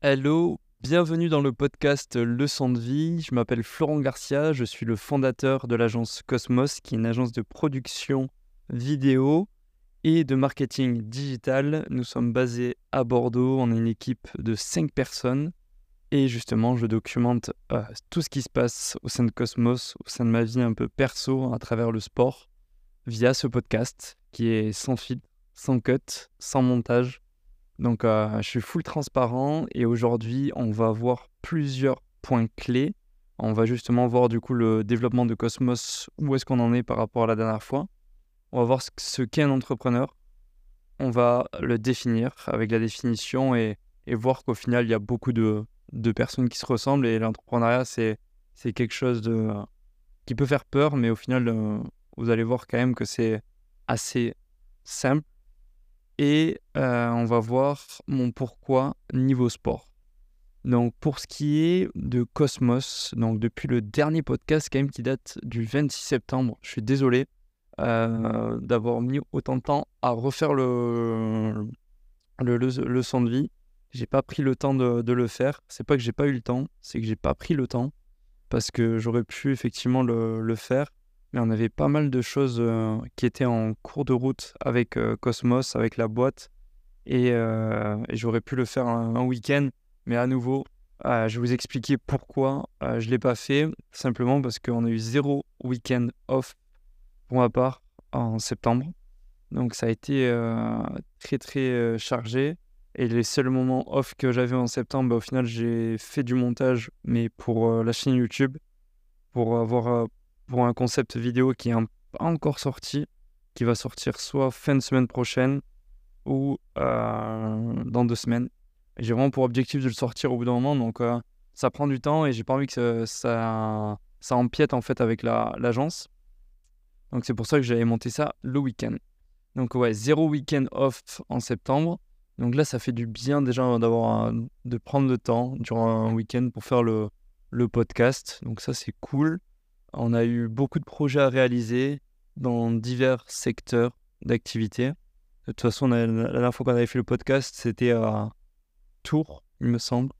Hello, bienvenue dans le podcast Leçon de vie. Je m'appelle Florent Garcia, je suis le fondateur de l'agence Cosmos, qui est une agence de production vidéo et de marketing digital. Nous sommes basés à Bordeaux, on une équipe de 5 personnes et justement je documente euh, tout ce qui se passe au sein de Cosmos, au sein de ma vie un peu perso à travers le sport via ce podcast qui est sans fil, sans cut, sans montage donc, euh, je suis full transparent et aujourd'hui, on va voir plusieurs points clés. On va justement voir du coup le développement de Cosmos, où est-ce qu'on en est par rapport à la dernière fois. On va voir ce qu'est un entrepreneur. On va le définir avec la définition et, voir qu'au final, il y a beaucoup de, personnes qui se ressemblent et l'entrepreneuriat, c'est, quelque chose de, qui peut faire peur, mais au final, euh, vous allez voir quand même que c'est assez simple et euh, on va voir mon pourquoi niveau sport. Donc pour ce qui est de Cosmos, donc depuis le dernier podcast quand même qui date du 26 septembre, je suis désolé euh, d'avoir mis autant de temps à refaire le, le, son de vie. J'ai pas pris le temps de, le faire. C'est pas que j'ai pas eu le temps, c'est que j'ai pas pris le temps parce que j'aurais pu effectivement le, le faire mais on avait pas mal de choses euh, qui étaient en cours de route avec euh, Cosmos, avec la boîte. Et, euh, j'aurais pu le faire un, week-end. Mais à nouveau, je vais vous expliquer pourquoi je ne l'ai pas fait. Simplement parce qu'on a eu zéro week-end off pour ma part en septembre. Donc ça a été très très chargé. Et les seuls moments off que j'avais en septembre, bah, au final, j'ai fait du montage, mais pour la chaîne YouTube, pour avoir pour un concept vidéo qui n'est pas encore sorti, qui va sortir soit fin de semaine prochaine ou euh, dans deux semaines. J'ai vraiment pour objectif de le sortir au bout d'un moment, donc euh, ça prend du temps et j'ai pas envie que ça, ça, empiète en fait avec l'agence. donc c'est pour ça que j'avais monté ça le week-end. Donc ouais, zéro week-end off en septembre. Donc là, ça fait du bien déjà d'avoir de prendre le temps durant un week-end pour faire le, le podcast. Donc ça, c'est cool. On a eu beaucoup de projets à réaliser dans divers secteurs d'activité. De toute façon, la, dernière fois qu'on avait fait le podcast, c'était à Tours, il me semble.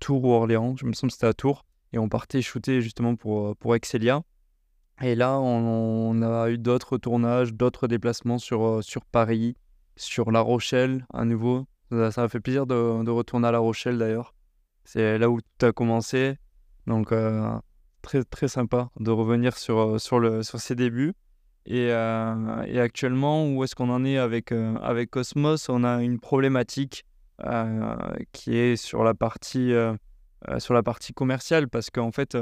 Tours ou Orléans, je me semble c'était à Tours. Et on partait shooter justement pour, pour Excelia. Et là, on, a eu d'autres tournages, d'autres déplacements sur, sur Paris, sur La Rochelle à nouveau. Ça, m'a fait plaisir de, retourner à La Rochelle d'ailleurs. C'est là où tout a commencé. Donc, euh, très, très sympa de revenir sur, euh, sur, le, sur ses débuts. Et, euh, et actuellement, où est-ce qu'on en est avec, euh, avec Cosmos? On a une problématique qui est sur la partie, sur la partie commerciale parce qu'en fait,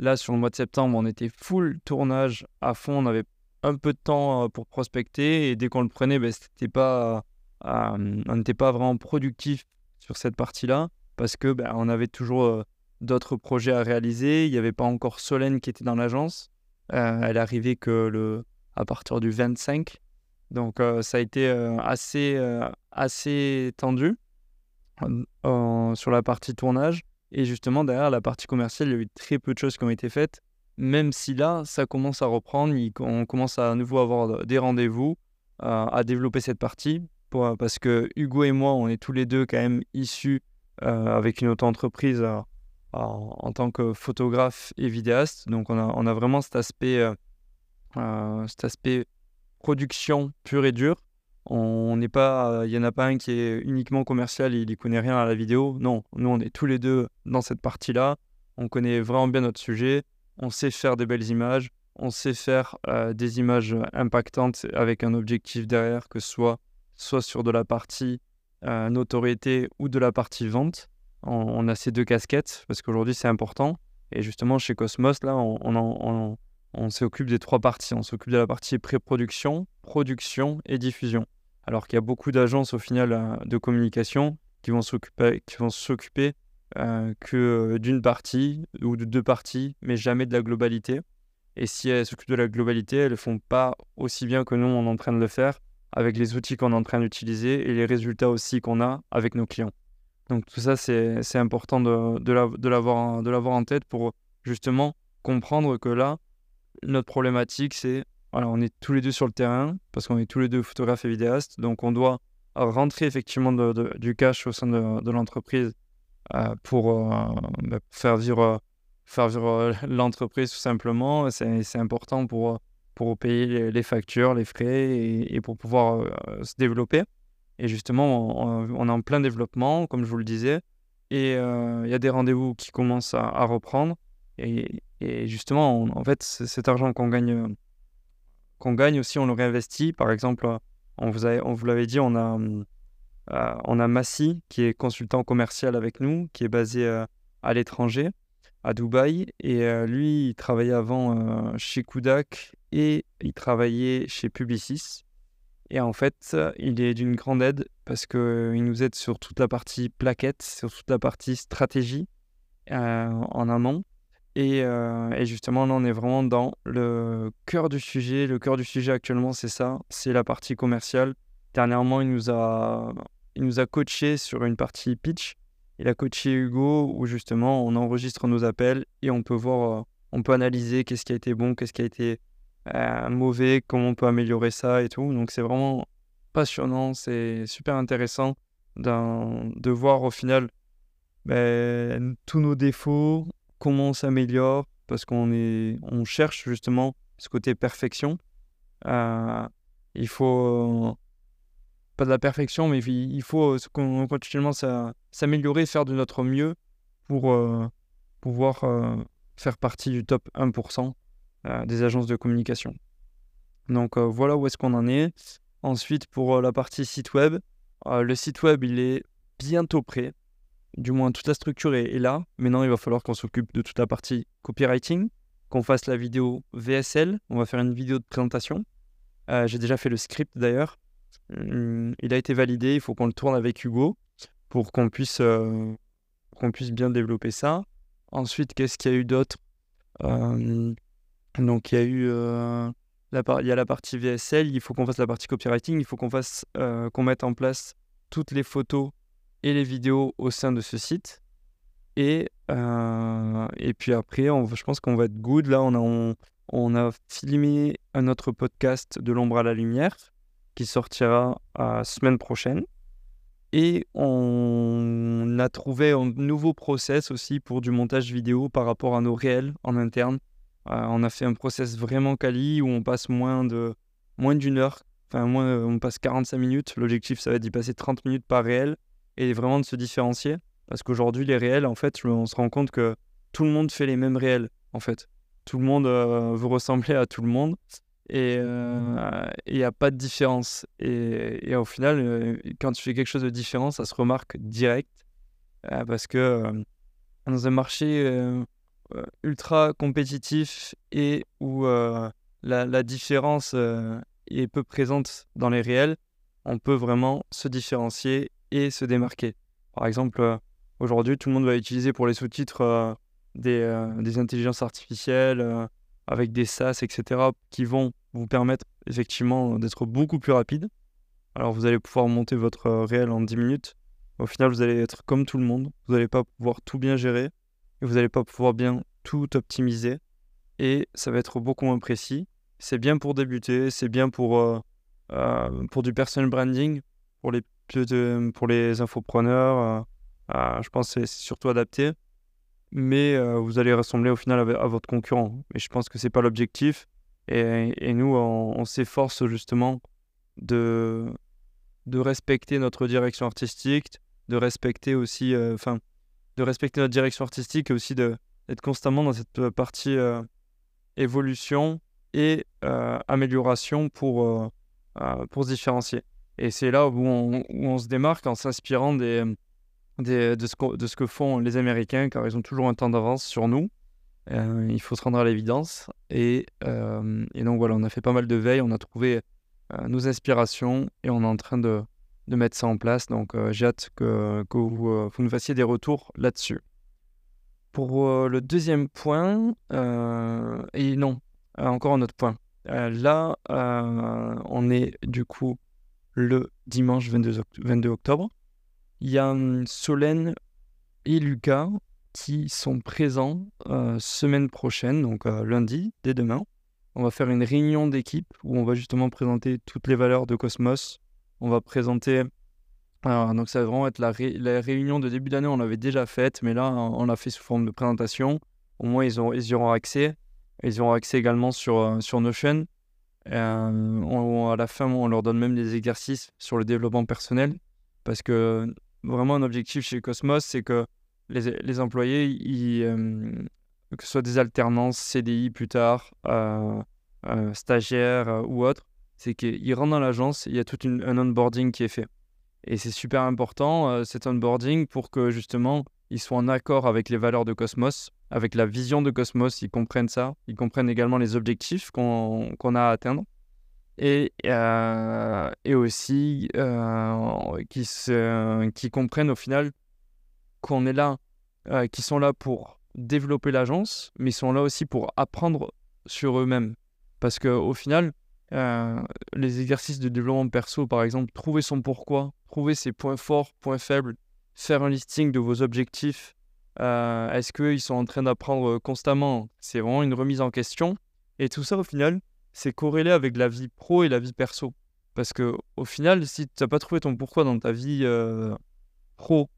là, sur le mois de septembre, on était full tournage à fond. On avait un peu de temps pour prospecter et dès qu'on le prenait, ben, c'était pas, on n'était pas vraiment productif sur cette partie-là parce que ben, avait toujours d'autres projets à réaliser. Il n'y avait pas encore Solène qui était dans l'agence. Euh, elle arrivée que le, à partir du 25. Donc euh, ça a été euh, assez, assez tendu sur la partie tournage. Et justement, derrière la partie commerciale, il y a eu très peu de choses qui ont été faites. Même si là, ça commence à reprendre, on commence à, nouveau avoir des rendez-vous, à développer cette partie. parce que Hugo et moi, on est tous les deux quand même issus avec une auto-entreprise en, tant que photographe et vidéaste. Donc on a, vraiment cet aspect, euh, euh, cet aspect production pur et dur. On n'est pas, il n'y en a pas un qui est uniquement commercial et il n'y connaît rien à la vidéo. Non, nous on est tous les deux dans cette partie-là. On connaît vraiment bien notre sujet. On sait faire des belles images. On sait faire euh, des images impactantes avec un objectif derrière, que ce soit, soit sur de la partie notoriété ou de la partie vente on, a ces deux casquettes parce qu'aujourd'hui c'est important. Et justement chez Cosmos, là, on, s'occupe des trois parties. On s'occupe de la partie pré-production, production et diffusion. Alors qu'il y a beaucoup d'agences au final euh, de communication qui vont s'occuper, euh, que d'une partie ou de deux parties, mais jamais de la globalité. Et si elles s'occupent de la globalité, elles ne font pas aussi bien que nous on est en train de le faire avec les outils qu'on est en train d'utiliser et les résultats aussi qu'on a avec nos clients. Donc tout ça, c'est important de, de l'avoir en tête pour justement comprendre que là, notre problématique, c'est, voilà, on est tous les deux sur le terrain, parce qu'on est tous les deux photographes et vidéastes, donc on doit rentrer effectivement du cash au sein de, l'entreprise pour bah, faire vivre, faire vivre l'entreprise tout simplement. C'est important pour, pour payer les, factures, les frais et, pour pouvoir se développer. Et justement, on, est en plein développement, comme je vous le disais. Et il y a des rendez-vous qui commencent à, reprendre. Et, justement, en fait, cet argent qu'on gagne, qu'on gagne aussi, on le réinvestit. Par exemple, on vous, on vous l'avait dit, on a, euh, on a Massi, qui est consultant commercial avec nous, qui est basé euh, à l'étranger, à Dubaï. Et euh, lui, il travaillait avant chez Kudak et il travaillait chez Publicis. Et en fait, il est d'une grande aide parce qu'il nous aide sur toute la partie plaquette, sur toute la partie stratégie en amont. Et, et, justement, là, on est vraiment dans le cœur du sujet. Le cœur du sujet actuellement, c'est ça, c'est la partie commerciale. Dernièrement, il nous a, il nous a coaché sur une partie pitch. Il a coaché Hugo où justement on enregistre nos appels et on peut voir, euh, on peut analyser qu'est-ce qui a été bon, qu'est-ce qui a été euh, mauvais, comment on peut améliorer ça et tout. Donc c'est vraiment passionnant, c'est super intéressant de voir au final ben, tous nos défauts, comment on s'améliore, parce qu'on on cherche justement ce côté perfection. Euh, il faut pas de la perfection, mais il faut continuellement s'améliorer, faire de notre mieux pour euh, pouvoir faire partie du top 1% des agences de communication. Donc voilà où est-ce qu'on en est. Ensuite, pour la partie site web, le site web, il est bientôt prêt. Du moins, toute la structure est, là. Maintenant, il va falloir qu'on s'occupe de toute la partie copywriting, qu'on fasse la vidéo VSL. On va faire une vidéo de présentation. J'ai déjà fait le script d'ailleurs. Mmh, il a été validé, il faut qu'on le tourne avec Hugo pour qu'on puisse, euh, qu'on puisse bien développer ça. Ensuite, qu'est-ce qu'il y a eu d'autre? Donc, il y a eu euh, la, il y a la partie VSL, il faut qu'on fasse la partie copywriting, il faut qu'on fasse, euh, qu'on mette en place toutes les photos et les vidéos au sein de ce site. Et, et puis après, je pense qu'on va être good. Là, on a, on, on a filmé un autre podcast de l'ombre à la lumière qui sortira la semaine prochaine. Et on a trouvé un nouveau process aussi pour du montage vidéo par rapport à nos réels en interne. Euh, on a fait un process vraiment quali où on passe moins de moins d'une heure, enfin moins, on passe 45 minutes. L'objectif, ça va être d'y passer 30 minutes par réel et vraiment de se différencier. Parce qu'aujourd'hui, les réels, en fait, on se rend compte que tout le monde fait les mêmes réels, en fait. Tout le monde euh, veut ressembler à tout le monde et euh, il n'y a pas de différence. Et, et au final, euh, quand tu fais quelque chose de différent, ça se remarque direct euh, parce que dans un marché ultra compétitif et où la, la, différence est peu présente dans les réels, on peut vraiment se différencier et se démarquer. Par exemple, aujourd'hui, tout le monde va utiliser pour les sous-titres des, des, intelligences artificielles avec des SaaS, etc., qui vont vous permettre effectivement d'être beaucoup plus rapide. Alors vous allez pouvoir monter votre euh, réel en 10 minutes. Au final, vous allez être comme tout le monde. Vous n'allez pas pouvoir tout bien gérer vous n'allez pas pouvoir bien tout optimiser. Et ça va être beaucoup moins précis. C'est bien pour débuter, c'est bien pour, euh, euh, pour du personal branding, pour les, pour les infopreneurs. je pense que c'est surtout adapté mais vous allez ressembler au final à, votre concurrent. Et je pense que c'est pas l'objectif. Et, nous, on, s'efforce justement de, de respecter notre direction artistique, de respecter aussi, de respecter notre direction artistique et aussi d'être constamment dans cette partie évolution et amélioration pour, pour se différencier. Et c'est là où on, où on, se démarque en s'inspirant des, de, ce que, de ce que font les Américains, car ils ont toujours un temps d'avance sur nous. Euh, il faut se rendre à l'évidence. Et, euh, et, donc voilà, on a fait pas mal de veilles, on a trouvé euh, nos inspirations et on est en train de, de mettre ça en place. Donc j'ai hâte que, vous, nous fassiez des retours là-dessus. Pour le deuxième point, et non, encore un autre point. là, on est du coup le dimanche 22, 22 octobre. Il y a Solène et Lucas qui sont présents euh, semaine prochaine, donc euh, lundi, dès demain. On va faire une réunion d'équipe où on va justement présenter toutes les valeurs de Cosmos. On va présenter donc ça va vraiment être la, réunion de début d'année, on l'avait déjà faite, mais là, on l'a fait sous forme de présentation. Au moins, ils, ont, ils y auront accès. Ils auront accès également sur, euh, sur Notion. Euh, à la fin, on leur donne même des exercices sur le développement personnel. Parce que vraiment, un objectif chez Cosmos, c'est que les, employés, euh, que ce soit des alternances, CDI plus tard, stagiaires ou autres, c'est qu'ils rentrent dans l'agence, il y a tout un onboarding qui est fait. Et c'est super important, euh, cet onboarding, pour que justement, ils soient en accord avec les valeurs de Cosmos, avec la vision de Cosmos, ils comprennent ça, ils comprennent également les objectifs qu'on a à atteindre. Et, euh, et aussi euh, qui, qui comprennent au final qu'on est là, qui sont là pour développer l'agence, mais ils sont là aussi pour apprendre sur eux-mêmes. Parce qu'au final, les exercices de développement perso, par exemple, trouver son pourquoi, trouver ses points forts, points faibles, faire un listing de vos objectifs. Euh, est-ce qu'ils sont en train d'apprendre constamment? C'est vraiment une remise en question. Et tout ça, au final, c'est corrélé avec la vie pro et la vie perso. Parce que au final, si tu n'as pas trouvé ton pourquoi dans ta vie euh, pro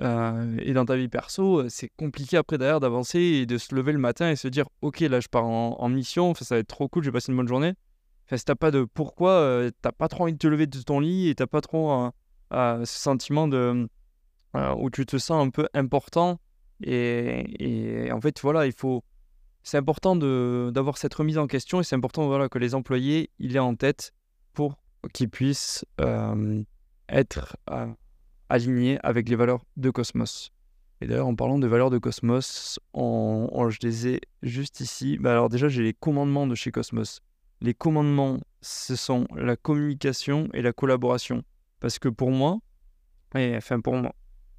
euh, et dans ta vie perso, c'est compliqué après derrière d'avancer et de se lever le matin et se dire Ok, là je pars en, mission, ça va être trop cool, j'ai passé une bonne journée. Enfin, si t'as pas de pourquoi, euh, t'as pas trop envie de te lever de ton lit et t'as pas trop ce sentiment de euh, où tu te sens un peu important. Et, en fait, voilà, il faut. C'est important d'avoir cette remise en question et c'est important voilà, que les employés il aient en tête pour qu'ils puissent euh, être alignés avec les valeurs de Cosmos. Et d'ailleurs, en parlant de valeurs de Cosmos, on, je les ai juste ici. Bah alors déjà, j'ai les commandements de chez Cosmos les commandements, ce sont la communication et la collaboration. Parce que pour moi, et enfin pour moi,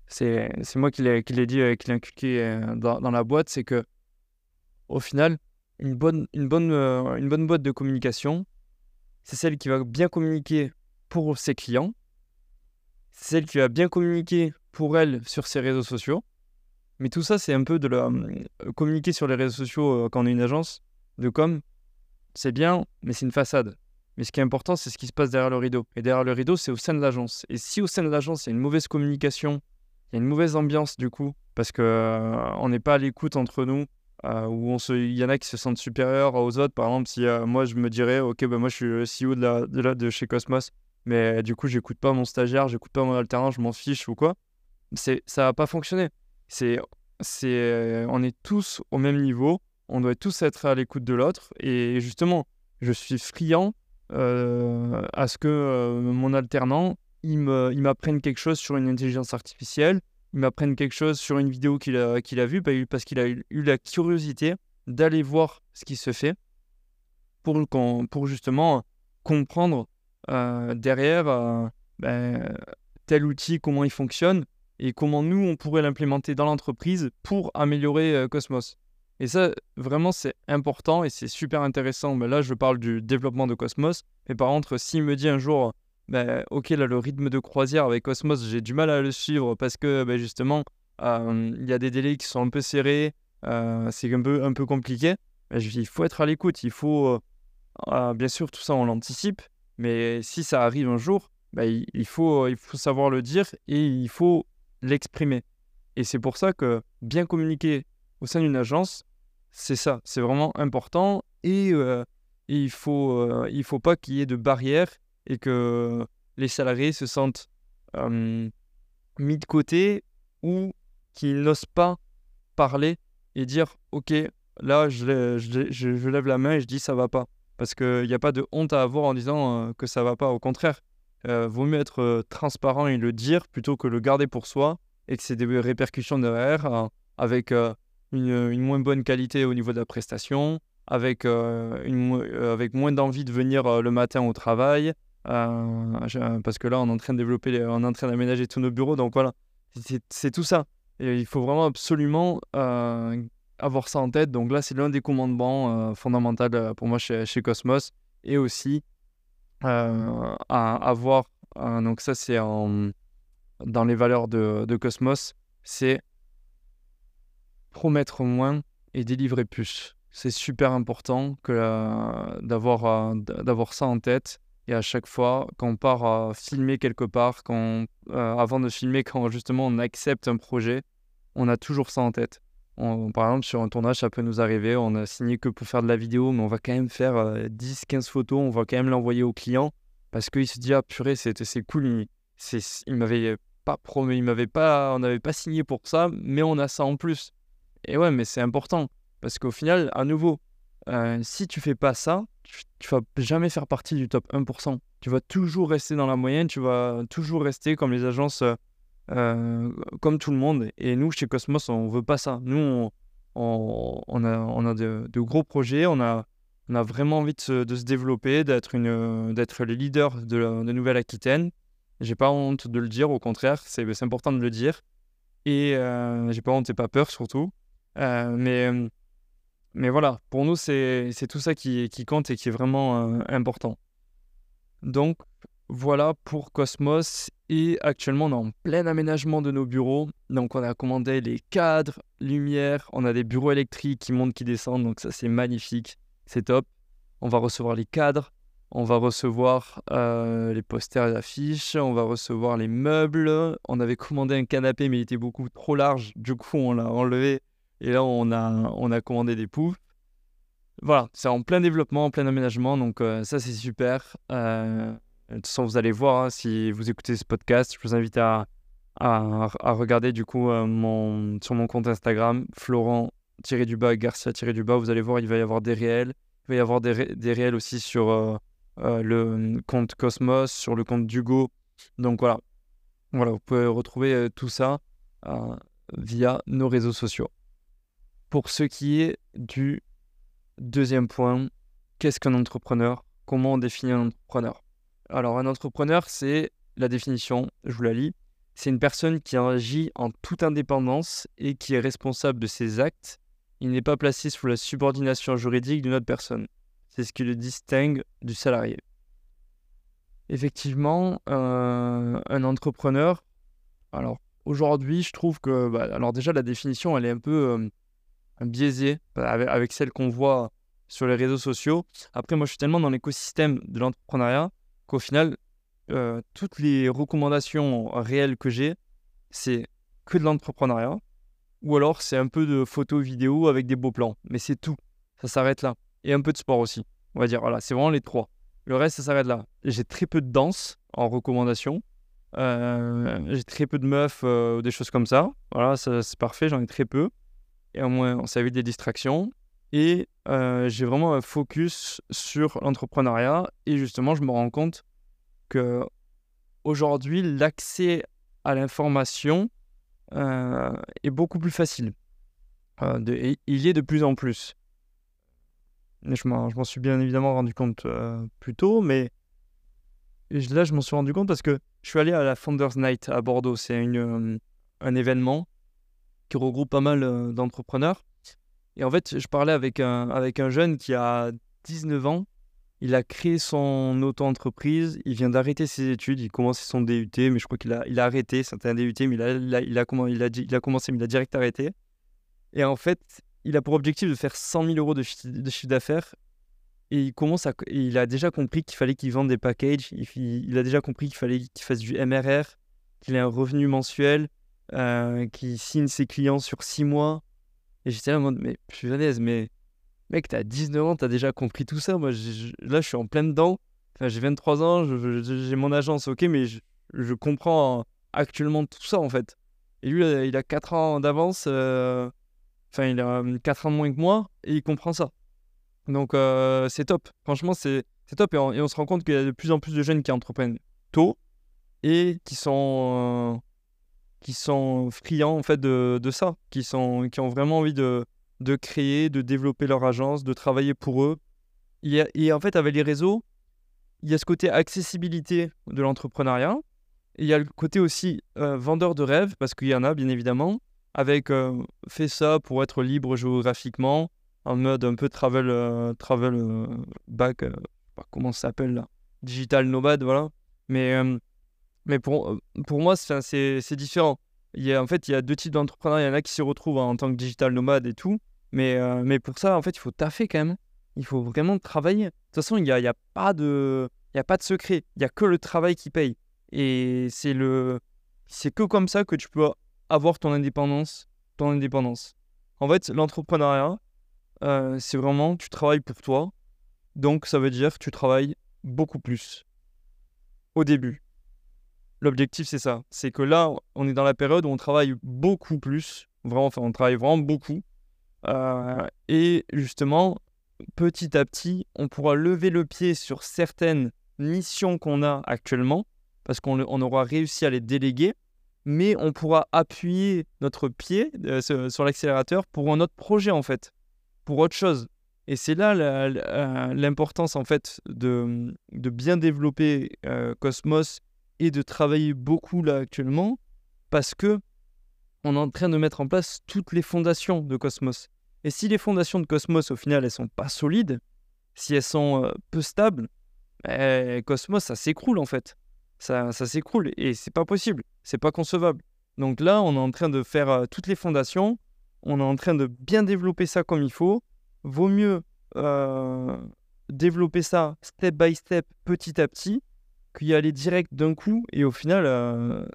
c'est, moi qui l'ai, dit, euh, qui l'ai inculqué euh, dans, la boîte, c'est que au final, euh, une bonne boîte de communication, c'est celle qui va bien communiquer pour ses clients, c'est celle qui va bien communiquer pour elle sur ses réseaux sociaux. Mais tout ça, c'est un peu de la communiquer sur les réseaux sociaux quand on est une agence de com c'est bien, mais c'est une façade. Mais ce qui est important, c'est ce qui se passe derrière le rideau. Et derrière le rideau, c'est au sein de l'agence. Et si au sein de l'agence, il y a une mauvaise communication, il y a une mauvaise ambiance du coup, parce que euh, on n'est pas à l'écoute entre nous, euh, où se, il y en a qui se sentent supérieurs aux autres. Par exemple, si euh, moi je me dirais, ok, ben moi je suis le CEO de, de, chez Cosmos, mais du coup j'écoute pas mon stagiaire, j'écoute pas mon alternant, je m'en fiche ou quoi, c'est, ça va pas fonctionner. C'est, c'est, on est tous au même niveau on doit tous être à l'écoute de l'autre. Et justement, je suis friand euh, à ce que euh, mon alternant, il m'apprenne quelque chose sur une intelligence artificielle, il m'apprenne quelque chose sur une vidéo qu'il a, qu'il a vue, bah, parce qu'il a eu la curiosité d'aller voir ce qui se fait pour, pour justement comprendre euh, derrière ben, tel outil, comment il fonctionne et comment nous, on pourrait l'implémenter dans l'entreprise pour améliorer Cosmos. Et ça, vraiment, c'est important et c'est super intéressant. Mais là, je parle du développement de Cosmos. Mais par contre, s'il me dit un jour, ben, ok, là, le rythme de croisière avec Cosmos, j'ai du mal à le suivre parce que ben, justement, euh, il y a des délais qui sont un peu serrés, euh, c'est un peu, un peu compliqué. Il faut être à l'écoute, il faut, euh, bien sûr, tout ça, on l'anticipe. Mais si ça arrive un jour, ben, il, faut, il faut savoir le dire et il faut l'exprimer. Et c'est pour ça que bien communiquer au sein d'une agence, c'est ça, c'est vraiment important. Et, euh, il faut, euh, faut pas qu'il y ait de barrières et que les salariés se sentent mis de côté ou qu'ils n'osent pas parler et dire Ok, là, je, je, lève la main et je dis ça va pas. Parce qu'il n'y a pas de honte à avoir en disant euh, que ça va pas. Au contraire, vaut mieux être transparent et le dire plutôt que le garder pour soi et que c'est des répercussions derrière avec une, moins bonne qualité au niveau de la prestation, avec, euh, euh, avec moins d'envie de venir euh, le matin au travail, parce que là, on est en train de développer, on est en train d'aménager tous nos bureaux, donc voilà, c'est tout ça. Et il faut vraiment absolument avoir ça en tête. Donc là, c'est l'un des commandements fondamentaux pour moi chez, chez, Cosmos, et aussi à avoir, donc ça c'est dans les valeurs de, de Cosmos, c'est promettre moins et délivrer plus. C'est super important que d'avoir, euh, d'avoir ça en tête Et à chaque fois, quand on part filmer quelque part, quand avant de filmer, quand justement on accepte un projet, on a toujours ça en tête. par exemple, sur un tournage, ça peut nous arriver, on a signé que pour faire de la vidéo, mais on va quand même faire 10-15 photos, on va quand même l'envoyer au client parce qu'il se dit ah purée c'est cool il, il m'avait pas promis il m'avait pas on n'avait pas signé pour ça mais on a ça en plus et ouais mais c'est important parce qu'au final à nouveau euh, si tu fais pas ça tu, tu, vas jamais faire partie du top 1% tu vas toujours rester dans la moyenne tu vas toujours rester comme les agences euh, comme tout le monde et nous chez Cosmos on veut pas ça nous on, a, de, gros projets on a vraiment envie de se, développer, d'être le leader de, de Nouvelle-Aquitaine. J'ai pas honte de le dire, au contraire, c'est, important de le dire. Et euh, j'ai pas honte et pas peur surtout. Euh, mais, mais voilà, pour nous, c'est, tout ça qui, qui, compte et qui est vraiment euh, important. Donc voilà pour Cosmos. Et actuellement, on est en plein aménagement de nos bureaux. Donc on a commandé les cadres, lumière, on a des bureaux électriques qui montent, qui descendent. Donc ça, c'est magnifique c'est top. On va recevoir les cadres, on va recevoir euh, les posters et affiches, on va recevoir les meubles. On avait commandé un canapé, mais il était beaucoup trop large. Du coup, on l'a enlevé. Et là, on a, on a commandé des poufs. Voilà, c'est en plein développement, en plein aménagement. Donc, euh, ça, c'est super. Euh, de toute façon, vous allez voir, hein, si vous écoutez ce podcast, je vous invite à, à, regarder du coup mon, sur mon compte Instagram, Florent tiré du bas, Garcia tiré du bas, vous allez voir, il va y avoir des réels. Il va y avoir des, réels aussi sur euh, euh, le compte Cosmos, sur le compte d'Hugo. Donc voilà. Voilà, vous pouvez retrouver euh, tout ça via nos réseaux sociaux. Pour ce qui est du deuxième point, qu'est-ce qu'un entrepreneur? Comment on définit un entrepreneur? Alors un entrepreneur, c'est la définition, je vous la lis. C'est une personne qui agit en toute indépendance et qui est responsable de ses actes il n'est pas placé sous la subordination juridique d'une autre personne. C'est ce qui le distingue du salarié. Effectivement, euh, un entrepreneur, alors aujourd'hui, je trouve que, bah, alors déjà, la définition, elle est un peu euh, biaisée bah, avec, celle qu'on voit sur les réseaux sociaux. Après, moi, je suis tellement dans l'écosystème de l'entrepreneuriat qu'au final, euh, toutes les recommandations réelles que j'ai, c'est que de l'entrepreneuriat ou alors c'est un peu de photos vidéo avec des beaux plans. Mais c'est tout. Ça s'arrête là. Et un peu de sport aussi. On va dire, voilà, c'est vraiment les trois. Le reste, ça s'arrête là. J'ai très peu de danse en recommandation. Euh, j'ai très peu de meufs euh, ou des choses comme ça. Voilà, c'est parfait, j'en ai très peu. Et au moins, ça évite des distractions. Et euh, j'ai vraiment un focus sur l'entrepreneuriat. Et justement, je me rends compte que aujourd'hui, l'accès à l'information euh, est beaucoup plus facile. Euh, il y est de plus en plus. je m'en suis bien évidemment rendu compte plus tôt, mais là, je m'en suis rendu compte parce que je suis allé à la Founders Night à Bordeaux. C'est un événement qui regroupe pas mal d'entrepreneurs. Et en fait, je parlais avec un, avec un jeune qui a 19 ans il a créé son auto-entreprise, il vient d'arrêter ses études, il commençait son DUT, mais je crois qu'il a, il a arrêté, c'était un DUT, mais il a, il, a, il, il, a, il a commencé, mais il a direct arrêté. Et en fait, il a pour objectif de faire 100 000 euros de, chiffre d'affaires. Et il, commence il a déjà compris qu'il fallait qu'il vende des packages, il, a déjà compris qu'il fallait qu'il fasse du MRR, qu'il ait un revenu mensuel, euh, qu'il signe ses clients sur 6 mois. Et j'étais là en mode, mais punaise, mais mec, t'as 19 ans, t'as déjà compris tout ça. Moi, là, je suis en plein dedans. Enfin, j'ai 23 ans, j'ai mon agence, ok, mais je, comprends actuellement tout ça, en fait. Et lui, il a 4 ans d'avance. Euh, enfin, il a 4 ans de moins que moi, et il comprend ça. Donc, euh, c'est top. Franchement, c'est top. Et on, se rend compte qu'il y a de plus en plus de jeunes qui entreprennent tôt et qui sont, euh, qui sont friands, en fait, de, de ça. Qui, sont, qui ont vraiment envie de de créer, de développer leur agence, de travailler pour eux. et en fait, avec les réseaux, il y a ce côté accessibilité de l'entrepreneuriat. Et il y a le côté aussi euh, vendeur de rêves, parce qu'il y en a, bien évidemment, avec euh, fait ça pour être libre géographiquement, en mode un peu travel, euh, travel back, comment ça s'appelle là Digital nomade, voilà. Mais, mais pour, pour moi, c'est différent. Il y a, en fait, il y a deux types d'entrepreneurs. Il y en a qui s'y retrouvent en tant que digital nomade et tout. Mais, euh, mais pour ça, en fait, il faut taffer quand même. Il faut vraiment travailler. De toute façon, il n'y a, y a, pas de. A pas de secret. Il n'y a que le travail qui paye. Et c'est c'est que comme ça que tu peux avoir ton indépendance, ton indépendance. En fait, l'entrepreneuriat, euh, c'est vraiment tu travailles pour toi. Donc ça veut dire que tu travailles beaucoup plus au début. L'objectif c'est ça, c'est que là on est dans la période où on travaille beaucoup plus, vraiment, enfin on travaille vraiment beaucoup. Euh, et justement, petit à petit, on pourra lever le pied sur certaines missions qu'on a actuellement, parce qu'on aura réussi à les déléguer, mais on pourra appuyer notre pied euh, sur l'accélérateur pour un autre projet en fait, pour autre chose. Et c'est là l'importance en fait de, de bien développer euh, Cosmos et de travailler beaucoup là actuellement, parce que on est en train de mettre en place toutes les fondations de Cosmos. Et si les fondations de Cosmos, au final, elles sont pas solides, si elles sont euh, peu stables, eh, Cosmos, ça s'écroule en fait. Ça, ça s'écroule et c'est pas possible, c'est pas concevable. Donc là, on est en train de faire euh, toutes les fondations, on est en train de bien développer ça comme il faut. Vaut mieux euh, développer ça step by step, petit à petit, qu'y aller direct d'un coup et au final,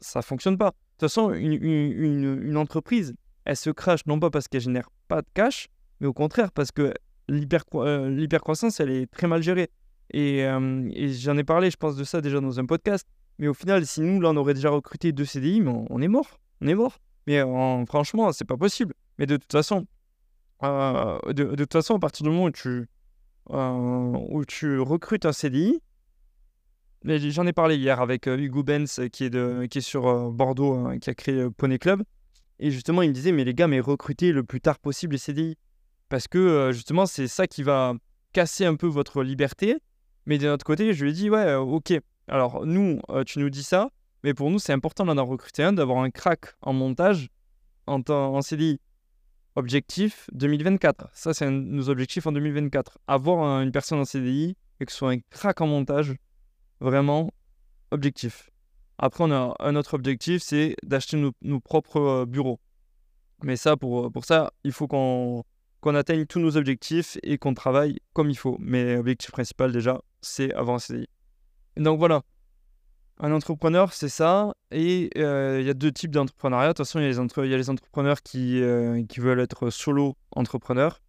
ça fonctionne pas. De toute façon, une, une, entreprise, elle se crache non pas parce qu'elle génère pas de cash, mais au contraire parce que euh, l'hypercroissance, elle est très mal gérée. Euh, et, j'en ai parlé, je pense, de ça déjà dans un podcast. Mais au final, si nous, là, on aurait déjà recruté deux CDI, mais on, est mort. On est mort. Mais euh, franchement, c'est pas possible. Mais de toute façon, de, toute façon, à partir du moment où tu, où tu recrutes un CDI, j'en ai parlé hier avec Hugo Benz qui est, de, qui est sur Bordeaux, hein, qui a créé Poney Club. Et justement, il me disait, mais les gars, mais recrutez le plus tard possible les CDI. Parce que euh, justement, c'est ça qui va casser un peu votre liberté. Mais d'un autre côté, je lui ai dit, ouais, euh, ok. Alors, nous, euh, tu nous dis ça, mais pour nous, c'est important d'en recruter un, d'avoir un crack en montage en, en CDI. Objectif 2024. Ça, c'est nos objectifs en 2024. Avoir une personne en CDI et que ce soit un crack en montage, vraiment objectif. Après, on a un autre objectif, c'est d'acheter nos, propres euh, bureaux. Mais ça, pour, euh, pour ça, il faut qu'on atteigne tous nos objectifs et qu'on travaille comme il faut. Mais l'objectif principal, déjà, c'est CDI. Donc voilà, un entrepreneur, c'est ça. Et euh, il y a deux types d'entrepreneuriat. De toute façon, il y, a les, entrepreneurs qui, qui veulent être solo entrepreneurs.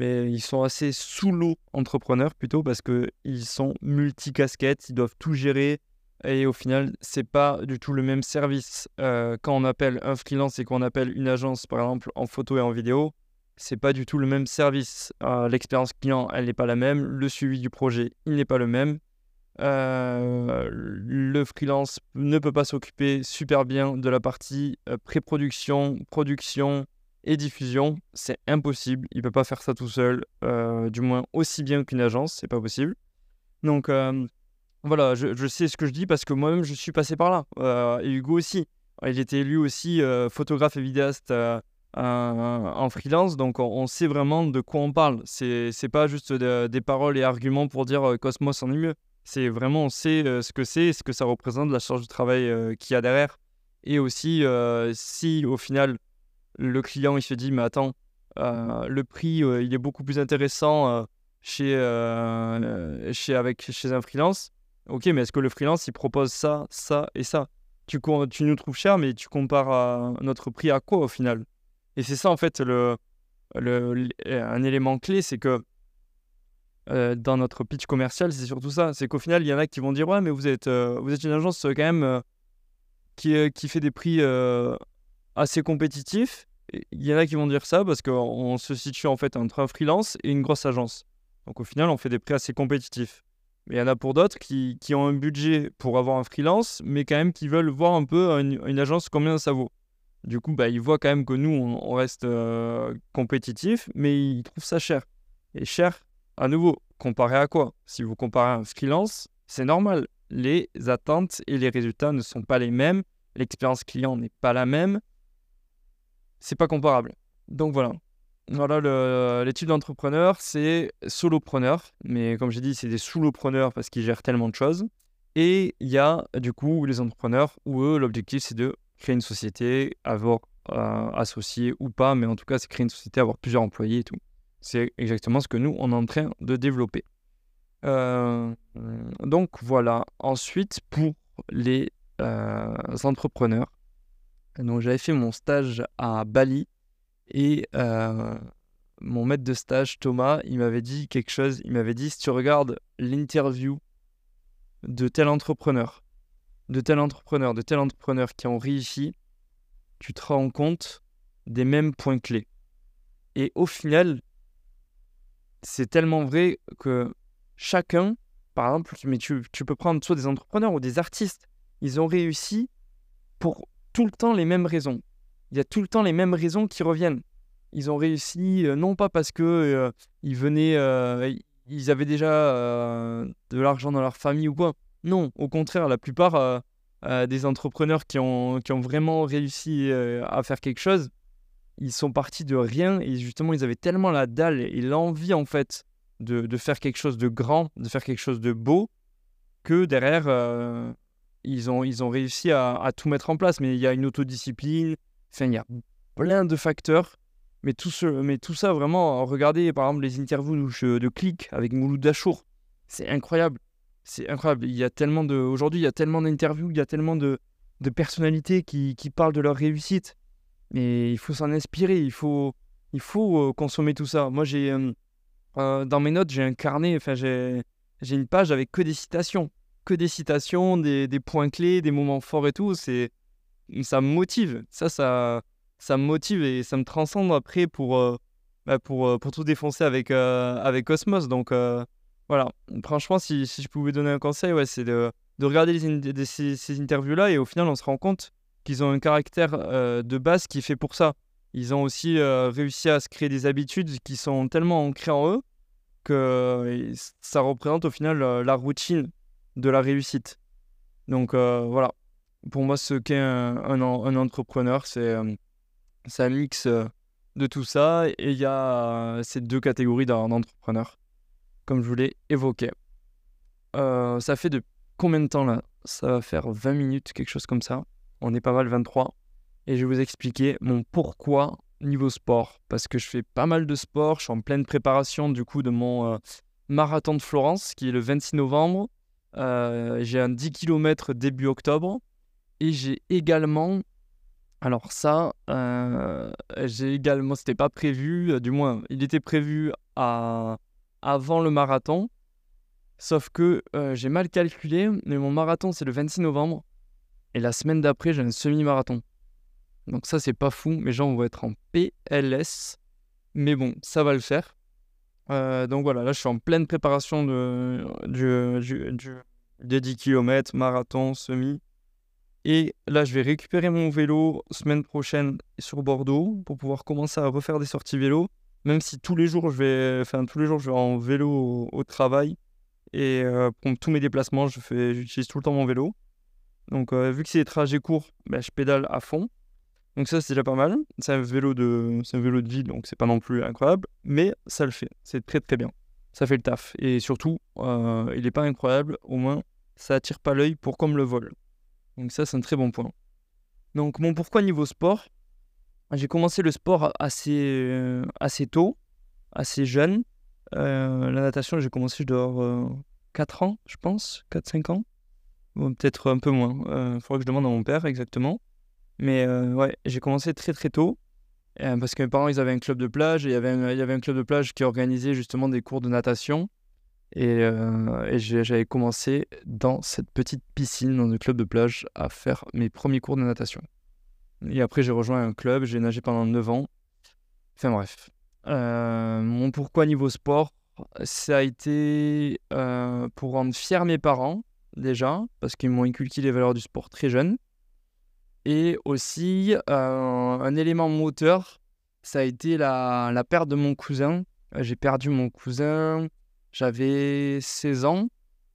Mais ils sont assez sous-l'eau entrepreneurs plutôt parce qu'ils sont multicasquettes, ils doivent tout gérer, et au final, c'est pas du tout le même service. Euh, quand on appelle un freelance et qu'on appelle une agence, par exemple, en photo et en vidéo, c'est pas du tout le même service. Euh, l'expérience client, elle n'est pas la même. Le suivi du projet, il n'est pas le même. Euh, le freelance ne peut pas s'occuper super bien de la partie pré-production, production et diffusion. C'est impossible. Il peut pas faire ça tout seul, du moins aussi bien qu'une agence. C'est pas possible. Donc voilà, je, sais ce que je dis parce que moi-même, je suis passé par là. Euh, et Hugo aussi. Il était lui aussi euh, photographe et vidéaste euh, en freelance, donc on, sait vraiment de quoi on parle. C'est, c'est pas juste des paroles et arguments pour dire Cosmos en est mieux. C'est vraiment, on sait ce que c'est, ce que ça représente, la charge de travail qu'il y a derrière. Et aussi, si au final, le client il se dit, mais attends, le prix il est beaucoup plus intéressant chez, chez, avec, chez un freelance. Ok, mais est-ce que le freelance, il propose ça, ça et ça? Tu, tu nous trouves cher, mais tu compares notre prix à quoi au final? Et c'est ça, en fait, le, le, un élément clé, c'est que euh, dans notre pitch commercial, c'est surtout ça. C'est qu'au final, il y en a qui vont dire Ouais, mais vous êtes, euh, vous êtes une agence quand même euh, qui, qui fait des prix assez compétitifs. Il y en a qui vont dire ça parce qu'on se situe en fait entre un freelance et une grosse agence. Donc au final, on fait des prix assez compétitifs. Mais il y en a pour d'autres qui, qui, ont un budget pour avoir un freelance, mais quand même qui veulent voir un peu une, agence combien ça vaut. Du coup, bah, ils voient quand même que nous, on, reste euh, compétitif, mais ils trouvent ça cher. Et cher, à nouveau, comparé à quoi? Si vous comparez un freelance, c'est normal. Les attentes et les résultats ne sont pas les mêmes. L'expérience client n'est pas la même. C'est pas comparable. Donc voilà. Voilà, types d'entrepreneurs, c'est solopreneur, mais comme j'ai dit, c'est des solopreneurs parce qu'ils gèrent tellement de choses. Et il y a du coup les entrepreneurs où eux, l'objectif, c'est de créer une société, avoir euh, associé ou pas, mais en tout cas, c'est créer une société, avoir plusieurs employés et tout. C'est exactement ce que nous, on est en train de développer. donc voilà. Ensuite, pour les entrepreneurs, donc j'avais fait mon stage à Bali et mon maître de stage, Thomas, il m'avait dit quelque chose. Il m'avait dit si tu regardes l'interview de tel entrepreneur, de tel entrepreneur, de tel entrepreneur qui ont réussi, tu te rends compte des mêmes points clés. Et au final, c'est tellement vrai que chacun, par exemple, mais tu, tu peux prendre soit des entrepreneurs ou des artistes, ils ont réussi pour tout le temps les mêmes raisons. Il y a tout le temps les mêmes raisons qui reviennent. Ils ont réussi euh, non pas parce que euh, ils venaient, euh, ils avaient déjà de l'argent dans leur famille ou quoi. Non, au contraire, la plupart des entrepreneurs qui ont, qui ont vraiment réussi à faire quelque chose, ils sont partis de rien et justement ils avaient tellement la dalle et l'envie en fait de, de, faire quelque chose de grand, de faire quelque chose de beau, que derrière ils, ont, ils ont réussi à, tout mettre en place. Mais il y a une autodiscipline, enfin il y a plein de facteurs mais tout, ça, vraiment, regardez par exemple les interviews de Click avec Mouloud Dachour. C'est incroyable. C'est incroyable. Il y a tellement de. Aujourd'hui, il y a tellement d'interviews, il y a tellement de, de personnalités qui, parlent de leur réussite. Mais il faut s'en inspirer, il faut, euh, consommer tout ça. Moi, j'ai. Euh, euh, dans mes notes, j'ai un carnet, enfin, j'ai une page avec que des citations. Des citations, des, points clés, des moments forts et tout. C'est, ça me motive. Ça, ça ça me motive et ça me transcende après pour, euh, bah, pour, euh, pour tout défoncer avec, euh, avec Cosmos. Donc voilà, franchement, si, je pouvais donner un conseil, ouais, c'est de, de regarder les ces, interviews-là et au final, on se rend compte qu'ils ont un caractère de base qui est fait pour ça. Ils ont aussi réussi à se créer des habitudes qui sont tellement ancrées en eux que ça représente au final la routine de la réussite. Donc voilà, pour moi, ce qu'est un, un, un, entrepreneur, c'est c'est un mix de tout ça et il y a ces deux catégories d'entrepreneurs, comme je vous l'ai évoqué. ça fait de combien de temps là? Ça va faire 20 minutes, quelque chose comme ça. On est pas mal 23. Et je vais vous expliquer mon pourquoi niveau sport. Parce que je fais pas mal de sport, je suis en pleine préparation du coup de mon marathon de Florence qui est le 26 novembre. J'ai un 10 km début octobre. Et j'ai également alors ça, euh, j'ai également, c'était pas prévu, euh, du moins, il était prévu à, avant le marathon, sauf que euh, j'ai mal calculé, mais mon marathon c'est le 26 novembre, et la semaine d'après j'ai un semi-marathon. Donc ça c'est pas fou, mes gens vont être en PLS, mais bon, ça va le faire. Donc voilà, là je suis en pleine préparation de, des 10 km, marathon, semi. Et là, je vais récupérer mon vélo semaine prochaine sur Bordeaux pour pouvoir commencer à refaire des sorties vélo. Même si tous les jours, je vais, enfin, tous les jours, je vais en vélo au, travail. Et euh, pour tous mes déplacements, je fais, j'utilise tout le temps mon vélo. Donc, euh, vu que c'est des trajets courts, ben, je pédale à fond. Donc ça, c'est déjà pas mal. C'est un vélo de, c'est un vélo de donc c'est pas non plus incroyable, mais ça le fait. C'est très très bien. Ça fait le taf. Et surtout, euh, il n'est pas incroyable. Au moins, ça attire pas l'œil pour comme le vol. Donc ça, c'est un très bon point. Donc mon pourquoi niveau sport, j'ai commencé le sport assez, euh, assez tôt, assez jeune. Euh, la natation, j'ai commencé, je dois avoir 4 ans, je pense, 4-5 ans. Peut-être un peu moins. Il faudrait que je demande à mon père exactement. Mais ouais, j'ai commencé très très tôt. parce que mes parents, ils avaient un club de plage. Et il y avait un club de plage qui organisait justement des cours de natation. Et, euh, j'avais commencé dans cette petite piscine, dans le club de plage, à faire mes premiers cours de natation. Et après, j'ai rejoint un club, j'ai nagé pendant 9 ans. Enfin bref. Euh, mon pourquoi niveau sport, ça a été euh, pour rendre fiers mes parents, déjà, parce qu'ils m'ont inculqué les valeurs du sport très jeune. Et aussi, un élément moteur, ça a été la, la perte de mon cousin. J'ai perdu mon cousin j'avais 16 ans.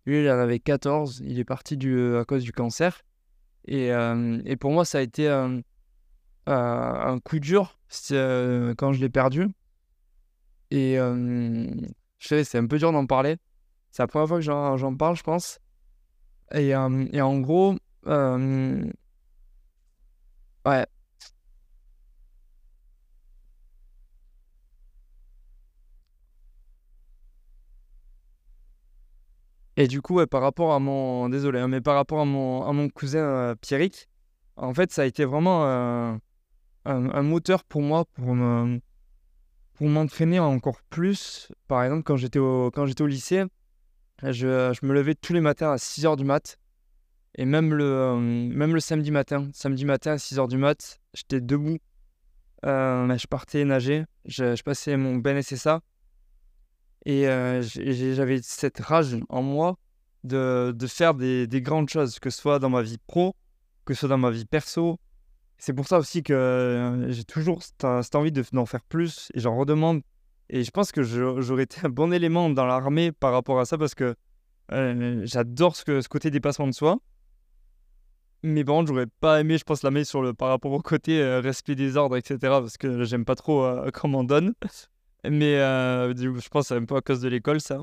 Lui, il en avait 14. Il est parti du, euh, à cause du cancer. Et, euh, et pour moi, ça a été un, un coup dur euh, quand je l'ai perdu. Et je sais, c'est un peu dur d'en parler. C'est la première fois que j'en parle, je pense. Et, et en gros, ouais, Et du coup, par rapport à mon. Désolé, hein, mais par rapport à mon, à mon cousin euh, Pierrick, en fait, ça a été vraiment un, moteur pour moi pour m'entraîner encore plus. Par exemple, quand j'étais au, quand j'étais au lycée, je, je, me levais tous les matins à 6 h du mat. Et même le, euh, même le samedi matin, samedi matin à 6 h du mat, j'étais debout. Euh, je partais nager. Je, passais mon BNSSA. Et euh, j'avais cette rage en moi de, de faire des, des, grandes choses, que ce soit dans ma vie pro, que ce soit dans ma vie perso. C'est pour ça aussi que j'ai toujours cette, cette envie d'en faire plus et j'en redemande. Et je pense que j'aurais été un bon élément dans l'armée par rapport à ça parce que j'adore ce, ce côté dépassement de soi. Mais bon, j'aurais pas aimé, je pense, la mettre sur le, par rapport au côté respect des ordres, etc. Parce que j'aime pas trop comment on donne. Mais euh, je pense c'est un peu à cause de l'école, ça.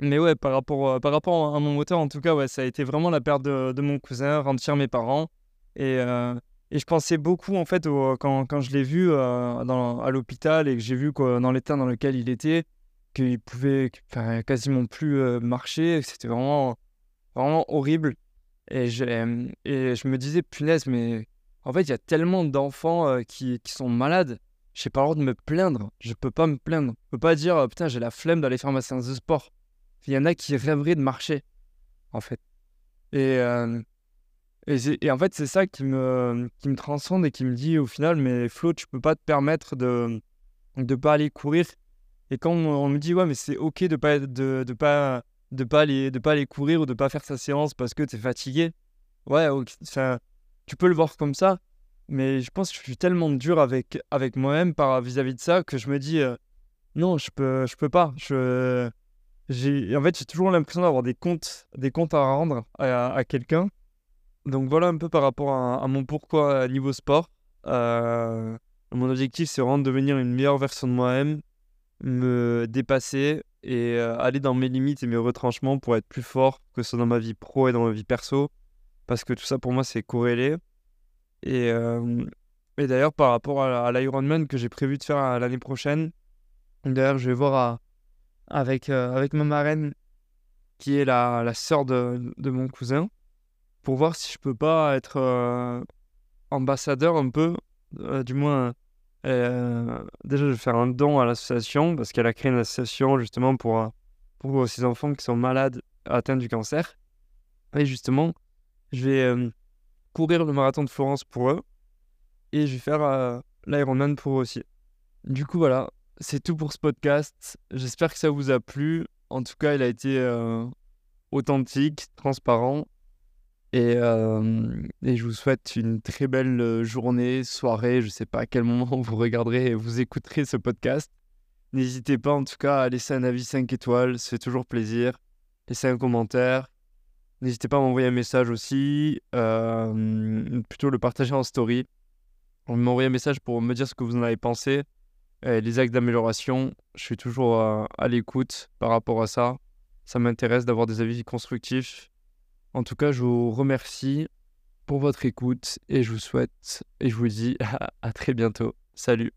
Mais ouais, par rapport, euh, par rapport à mon moteur, en tout cas, ouais, ça a été vraiment la perte de, mon cousin, rendre mes parents. Et, euh, et, je pensais beaucoup, en fait, quand, quand, je l'ai vu dans, à l'hôpital et que j'ai vu dans l'état dans lequel il était, qu'il pouvait quasiment plus marcher, c'était vraiment horrible. Et je, et je me disais, punaise, mais en fait, il y a tellement d'enfants qui, qui sont malades j'ai pas le droit de me plaindre. Je peux pas me plaindre. Je peux pas dire oh, putain, j'ai la flemme d'aller faire ma séance de sport. Il y en a qui rêveraient de marcher, en fait. Et, euh, et, en fait, c'est ça qui me, qui me transcende et qui me dit au final, mais Flo, tu peux pas te permettre de ne pas aller courir. Et quand on, me dit, ouais, mais c'est ok de pas, de, de, pas, de, pas aller, de pas aller courir ou de pas faire sa séance parce que tu es fatigué, ouais, tu peux le voir comme ça. Mais je pense que je suis tellement dur avec, avec moi-même vis-à-vis de ça que je me dis euh, non, je peux, je peux pas. Je, en fait, j'ai toujours l'impression d'avoir des comptes, des comptes à rendre à, quelqu'un. Donc voilà un peu par rapport à, mon pourquoi niveau sport. Euh, mon objectif, c'est vraiment de devenir une meilleure version de moi-même, me dépasser et euh, aller dans mes limites et mes retranchements pour être plus fort, que ce soit dans ma vie pro et dans ma vie perso. Parce que tout ça, pour moi, c'est corrélé. Et, euh, et d'ailleurs, par rapport à, l'Ironman que j'ai prévu de faire l'année prochaine, d'ailleurs, je vais voir avec, euh, avec ma marraine, qui est la, la sœur de, de, mon cousin, pour voir si je peux pas être ambassadeur un peu, du moins. Déjà, je vais faire un don à l'association parce qu'elle a créé une association justement pour, pour ces enfants qui sont malades atteints du cancer. Et justement, je vais courir le marathon de Florence pour eux. Et je vais faire euh, l'Ironman pour eux aussi. Du coup, voilà, c'est tout pour ce podcast. J'espère que ça vous a plu. En tout cas, il a été euh, authentique, transparent. Et, et, je vous souhaite une très belle journée, soirée. Je ne sais pas à quel moment vous regarderez et vous écouterez ce podcast. N'hésitez pas en tout cas à laisser un avis 5 étoiles, c'est toujours plaisir. Laissez un commentaire. N'hésitez pas à m'envoyer un message aussi, plutôt le partager en story. M'envoyer un message pour me dire ce que vous en avez pensé, les actes d'amélioration. Je suis toujours à l'écoute par rapport à ça. Ça m'intéresse d'avoir des avis constructifs. En tout cas, je vous remercie pour votre écoute et je vous souhaite et je vous dis à très bientôt. Salut